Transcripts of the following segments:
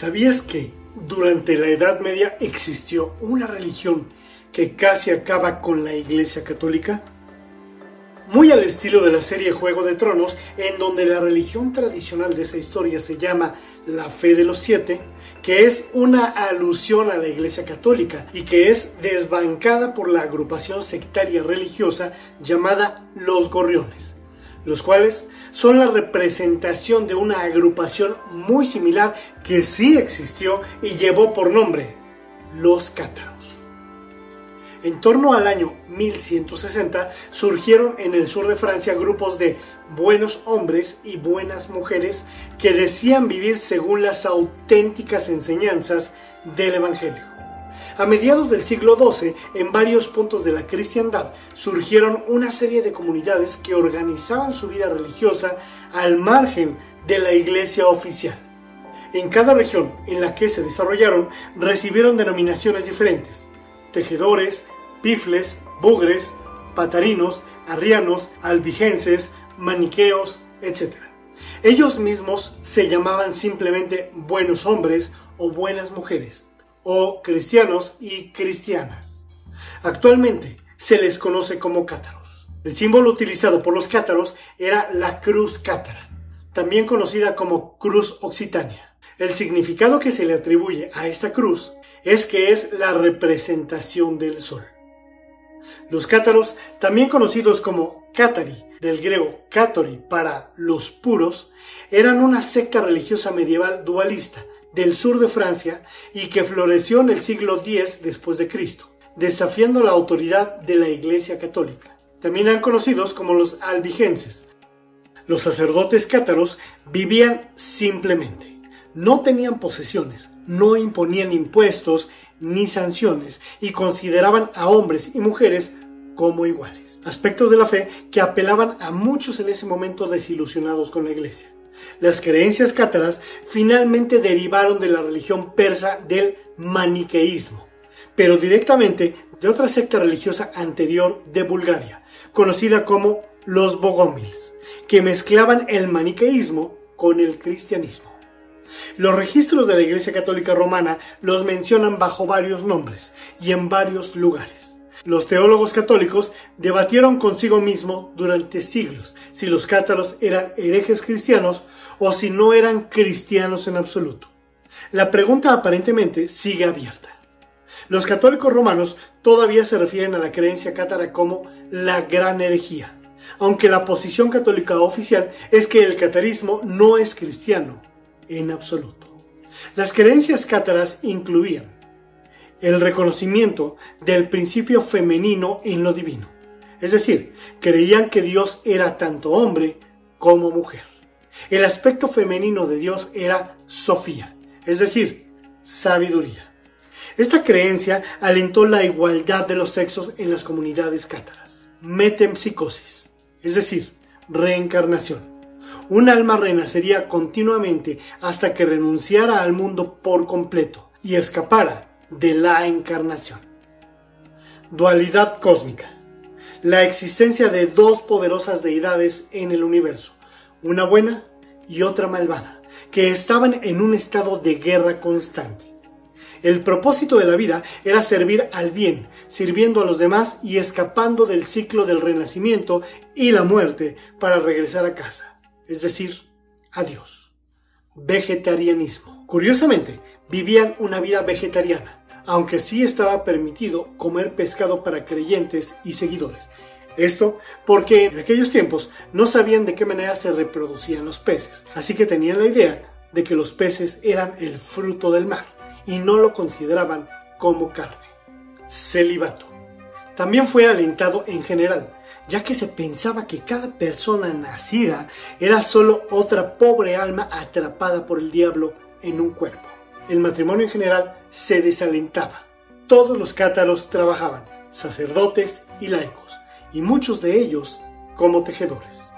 ¿Sabías que durante la Edad Media existió una religión que casi acaba con la Iglesia Católica? Muy al estilo de la serie Juego de Tronos, en donde la religión tradicional de esa historia se llama la Fe de los Siete, que es una alusión a la Iglesia Católica y que es desbancada por la agrupación sectaria religiosa llamada Los Gorriones, los cuales son la representación de una agrupación muy similar que sí existió y llevó por nombre los cátaros. En torno al año 1160 surgieron en el sur de Francia grupos de buenos hombres y buenas mujeres que decían vivir según las auténticas enseñanzas del Evangelio. A mediados del siglo XII, en varios puntos de la cristiandad, surgieron una serie de comunidades que organizaban su vida religiosa al margen de la iglesia oficial. En cada región en la que se desarrollaron recibieron denominaciones diferentes tejedores, pifles, bugres, patarinos, arrianos, albigenses, maniqueos, etc. Ellos mismos se llamaban simplemente buenos hombres o buenas mujeres, o cristianos y cristianas. Actualmente se les conoce como cátaros. El símbolo utilizado por los cátaros era la cruz cátara, también conocida como cruz occitania. El significado que se le atribuye a esta cruz es que es la representación del sol. Los cátaros, también conocidos como cátari, del griego cátori para los puros, eran una secta religiosa medieval dualista del sur de Francia y que floreció en el siglo X después de Cristo, desafiando la autoridad de la Iglesia Católica. También eran conocidos como los albigenses. Los sacerdotes cátaros vivían simplemente, no tenían posesiones, no imponían impuestos ni sanciones y consideraban a hombres y mujeres como iguales. Aspectos de la fe que apelaban a muchos en ese momento desilusionados con la iglesia. Las creencias cátaras finalmente derivaron de la religión persa del maniqueísmo, pero directamente de otra secta religiosa anterior de Bulgaria, conocida como los bogomils, que mezclaban el maniqueísmo con el cristianismo. Los registros de la Iglesia Católica Romana los mencionan bajo varios nombres y en varios lugares. Los teólogos católicos debatieron consigo mismo durante siglos si los cátaros eran herejes cristianos o si no eran cristianos en absoluto. La pregunta aparentemente sigue abierta. Los católicos romanos todavía se refieren a la creencia cátara como la gran herejía, aunque la posición católica oficial es que el catarismo no es cristiano, en absoluto. Las creencias cátaras incluían el reconocimiento del principio femenino en lo divino, es decir, creían que Dios era tanto hombre como mujer. El aspecto femenino de Dios era Sofía, es decir, sabiduría. Esta creencia alentó la igualdad de los sexos en las comunidades cátaras. Metempsicosis, es decir, reencarnación un alma renacería continuamente hasta que renunciara al mundo por completo y escapara de la encarnación. Dualidad cósmica. La existencia de dos poderosas deidades en el universo, una buena y otra malvada, que estaban en un estado de guerra constante. El propósito de la vida era servir al bien, sirviendo a los demás y escapando del ciclo del renacimiento y la muerte para regresar a casa es decir, a Dios. Vegetarianismo. Curiosamente, vivían una vida vegetariana, aunque sí estaba permitido comer pescado para creyentes y seguidores. Esto porque en aquellos tiempos no sabían de qué manera se reproducían los peces, así que tenían la idea de que los peces eran el fruto del mar y no lo consideraban como carne. Celibato. También fue alentado en general, ya que se pensaba que cada persona nacida era solo otra pobre alma atrapada por el diablo en un cuerpo. El matrimonio en general se desalentaba. Todos los cátaros trabajaban, sacerdotes y laicos, y muchos de ellos como tejedores.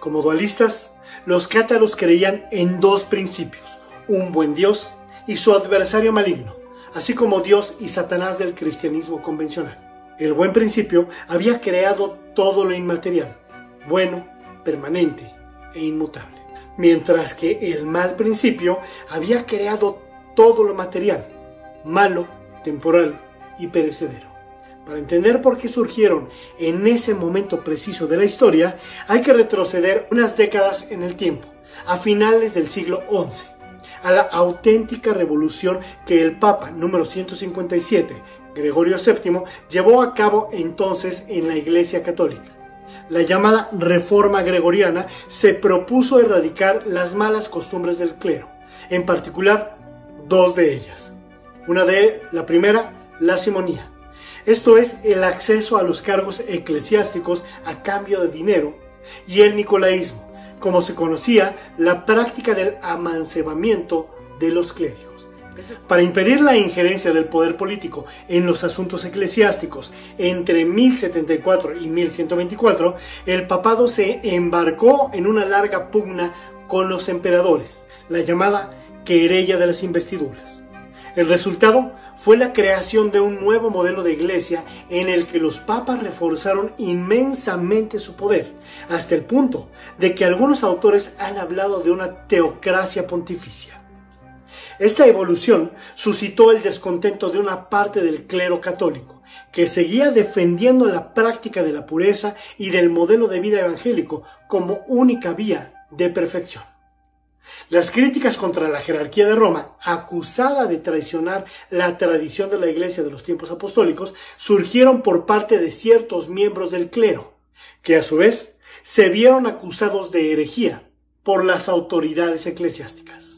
Como dualistas, los cátaros creían en dos principios, un buen Dios y su adversario maligno, así como Dios y Satanás del cristianismo convencional. El buen principio había creado todo lo inmaterial, bueno, permanente e inmutable. Mientras que el mal principio había creado todo lo material, malo, temporal y perecedero. Para entender por qué surgieron en ese momento preciso de la historia, hay que retroceder unas décadas en el tiempo, a finales del siglo XI, a la auténtica revolución que el Papa número 157, Gregorio VII, llevó a cabo entonces en la Iglesia Católica. La llamada Reforma Gregoriana se propuso erradicar las malas costumbres del clero, en particular dos de ellas. Una de la primera, la simonía. Esto es el acceso a los cargos eclesiásticos a cambio de dinero y el nicolaísmo, como se conocía la práctica del amancebamiento de los clérigos. Para impedir la injerencia del poder político en los asuntos eclesiásticos entre 1074 y 1124, el papado se embarcó en una larga pugna con los emperadores, la llamada querella de las investiduras. El resultado fue la creación de un nuevo modelo de iglesia en el que los papas reforzaron inmensamente su poder, hasta el punto de que algunos autores han hablado de una teocracia pontificia. Esta evolución suscitó el descontento de una parte del clero católico, que seguía defendiendo la práctica de la pureza y del modelo de vida evangélico como única vía de perfección. Las críticas contra la jerarquía de Roma, acusada de traicionar la tradición de la Iglesia de los tiempos apostólicos, surgieron por parte de ciertos miembros del clero, que a su vez se vieron acusados de herejía por las autoridades eclesiásticas.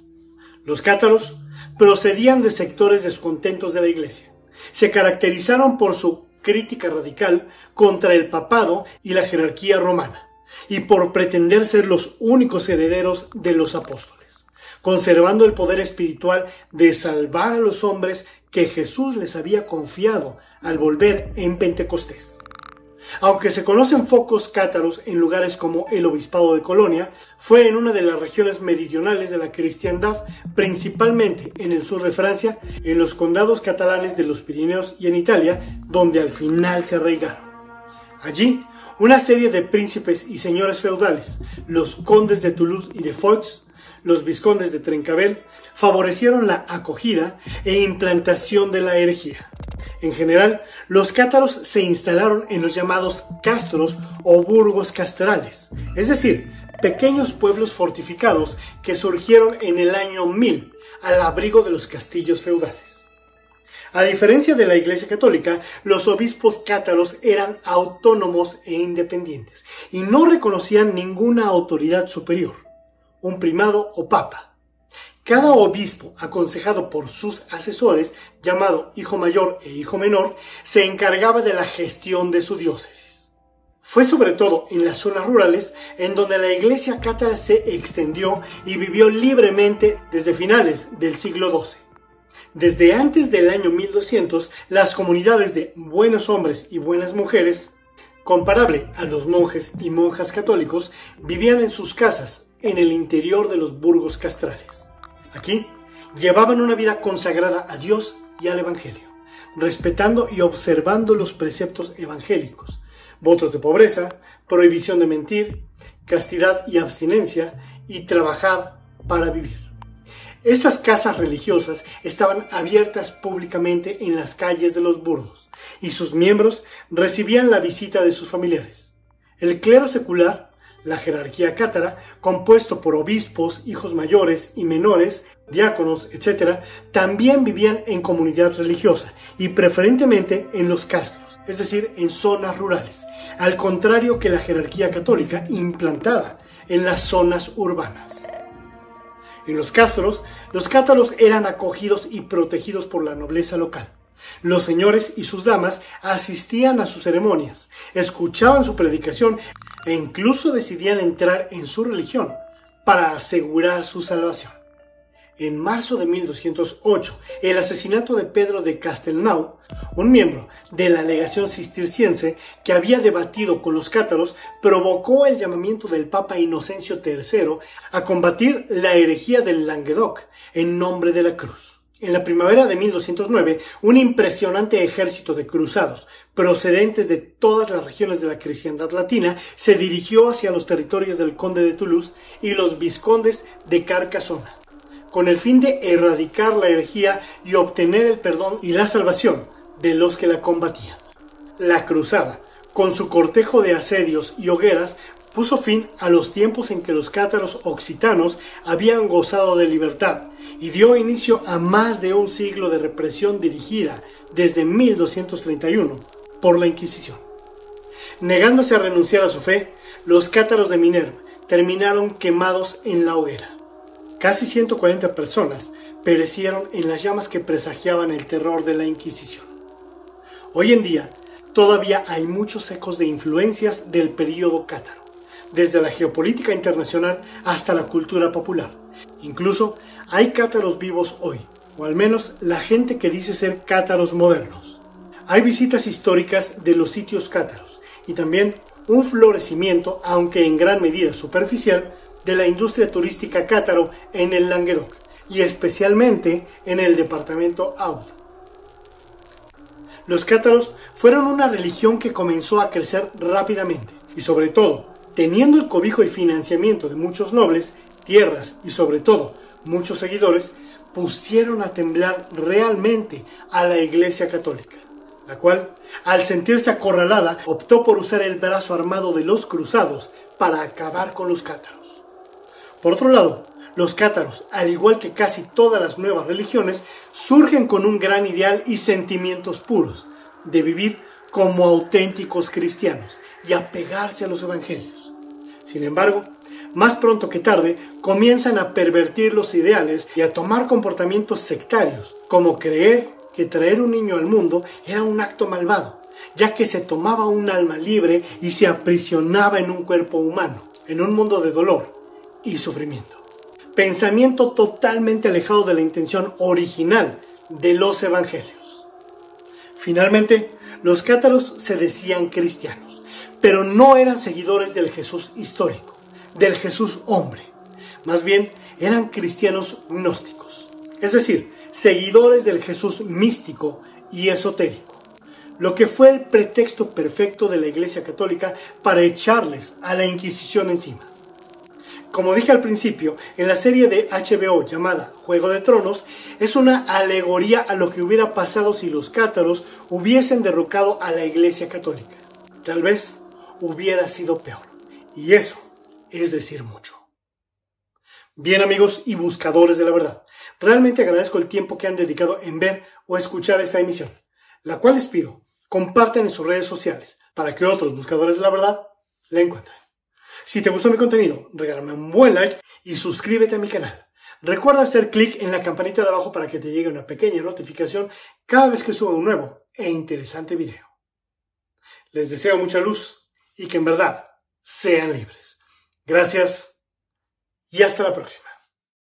Los cátaros procedían de sectores descontentos de la Iglesia. Se caracterizaron por su crítica radical contra el papado y la jerarquía romana y por pretender ser los únicos herederos de los apóstoles, conservando el poder espiritual de salvar a los hombres que Jesús les había confiado al volver en Pentecostés. Aunque se conocen focos cátaros en lugares como el Obispado de Colonia, fue en una de las regiones meridionales de la cristiandad, principalmente en el sur de Francia, en los condados catalanes de los Pirineos y en Italia, donde al final se arraigaron. Allí una serie de príncipes y señores feudales, los condes de Toulouse y de Foix, los vizcondes de Trencabel, favorecieron la acogida e implantación de la herejía. En general, los cátaros se instalaron en los llamados castros o burgos castrales, es decir, pequeños pueblos fortificados que surgieron en el año 1000 al abrigo de los castillos feudales. A diferencia de la Iglesia Católica, los obispos cátaros eran autónomos e independientes y no reconocían ninguna autoridad superior, un primado o papa. Cada obispo, aconsejado por sus asesores, llamado hijo mayor e hijo menor, se encargaba de la gestión de su diócesis. Fue sobre todo en las zonas rurales en donde la iglesia cátara se extendió y vivió libremente desde finales del siglo XII. Desde antes del año 1200, las comunidades de buenos hombres y buenas mujeres, comparable a los monjes y monjas católicos, vivían en sus casas en el interior de los burgos castrales. Aquí llevaban una vida consagrada a Dios y al Evangelio, respetando y observando los preceptos evangélicos, votos de pobreza, prohibición de mentir, castidad y abstinencia, y trabajar para vivir. Estas casas religiosas estaban abiertas públicamente en las calles de los burdos y sus miembros recibían la visita de sus familiares. El clero secular, la jerarquía cátara, compuesto por obispos, hijos mayores y menores, diáconos, etc., también vivían en comunidad religiosa y preferentemente en los castros, es decir, en zonas rurales, al contrario que la jerarquía católica implantada en las zonas urbanas. En los castros, los cátaros eran acogidos y protegidos por la nobleza local. Los señores y sus damas asistían a sus ceremonias, escuchaban su predicación e incluso decidían entrar en su religión para asegurar su salvación en marzo de 1208, el asesinato de Pedro de Castelnau, un miembro de la legación cisterciense que había debatido con los cátaros, provocó el llamamiento del Papa Inocencio III a combatir la herejía del Languedoc en nombre de la cruz. En la primavera de 1209, un impresionante ejército de cruzados, procedentes de todas las regiones de la cristiandad latina, se dirigió hacia los territorios del conde de Toulouse y los vizcondes de Carcassonne, con el fin de erradicar la herejía y obtener el perdón y la salvación de los que la combatían. La cruzada, con su cortejo de asedios y hogueras, puso fin a los tiempos en que los cátaros occitanos habían gozado de libertad y dio inicio a más de un siglo de represión dirigida desde 1231 por la Inquisición. Negándose a renunciar a su fe, los cátaros de Minerva terminaron quemados en la hoguera. Casi 140 personas perecieron en las llamas que presagiaban el terror de la Inquisición. Hoy en día, todavía hay muchos ecos de influencias del período cátaro desde la geopolítica internacional hasta la cultura popular. Incluso hay cátaros vivos hoy, o al menos la gente que dice ser cátaros modernos. Hay visitas históricas de los sitios cátaros y también un florecimiento, aunque en gran medida superficial, de la industria turística cátaro en el Languedoc y especialmente en el departamento Aude. Los cátaros fueron una religión que comenzó a crecer rápidamente y sobre todo teniendo el cobijo y financiamiento de muchos nobles, tierras y sobre todo muchos seguidores, pusieron a temblar realmente a la Iglesia Católica, la cual, al sentirse acorralada, optó por usar el brazo armado de los cruzados para acabar con los cátaros. Por otro lado, los cátaros, al igual que casi todas las nuevas religiones, surgen con un gran ideal y sentimientos puros de vivir como auténticos cristianos y apegarse a los evangelios. Sin embargo, más pronto que tarde, comienzan a pervertir los ideales y a tomar comportamientos sectarios, como creer que traer un niño al mundo era un acto malvado, ya que se tomaba un alma libre y se aprisionaba en un cuerpo humano, en un mundo de dolor y sufrimiento. Pensamiento totalmente alejado de la intención original de los evangelios. Finalmente, los cátaros se decían cristianos, pero no eran seguidores del Jesús histórico, del Jesús hombre. Más bien, eran cristianos gnósticos, es decir, seguidores del Jesús místico y esotérico, lo que fue el pretexto perfecto de la Iglesia Católica para echarles a la Inquisición encima. Como dije al principio, en la serie de HBO llamada Juego de Tronos, es una alegoría a lo que hubiera pasado si los cátaros hubiesen derrocado a la Iglesia Católica. Tal vez hubiera sido peor. Y eso es decir mucho. Bien amigos y buscadores de la verdad, realmente agradezco el tiempo que han dedicado en ver o escuchar esta emisión, la cual les pido compartan en sus redes sociales para que otros buscadores de la verdad la encuentren. Si te gustó mi contenido, regálame un buen like y suscríbete a mi canal. Recuerda hacer clic en la campanita de abajo para que te llegue una pequeña notificación cada vez que suba un nuevo e interesante video. Les deseo mucha luz y que en verdad sean libres. Gracias y hasta la próxima.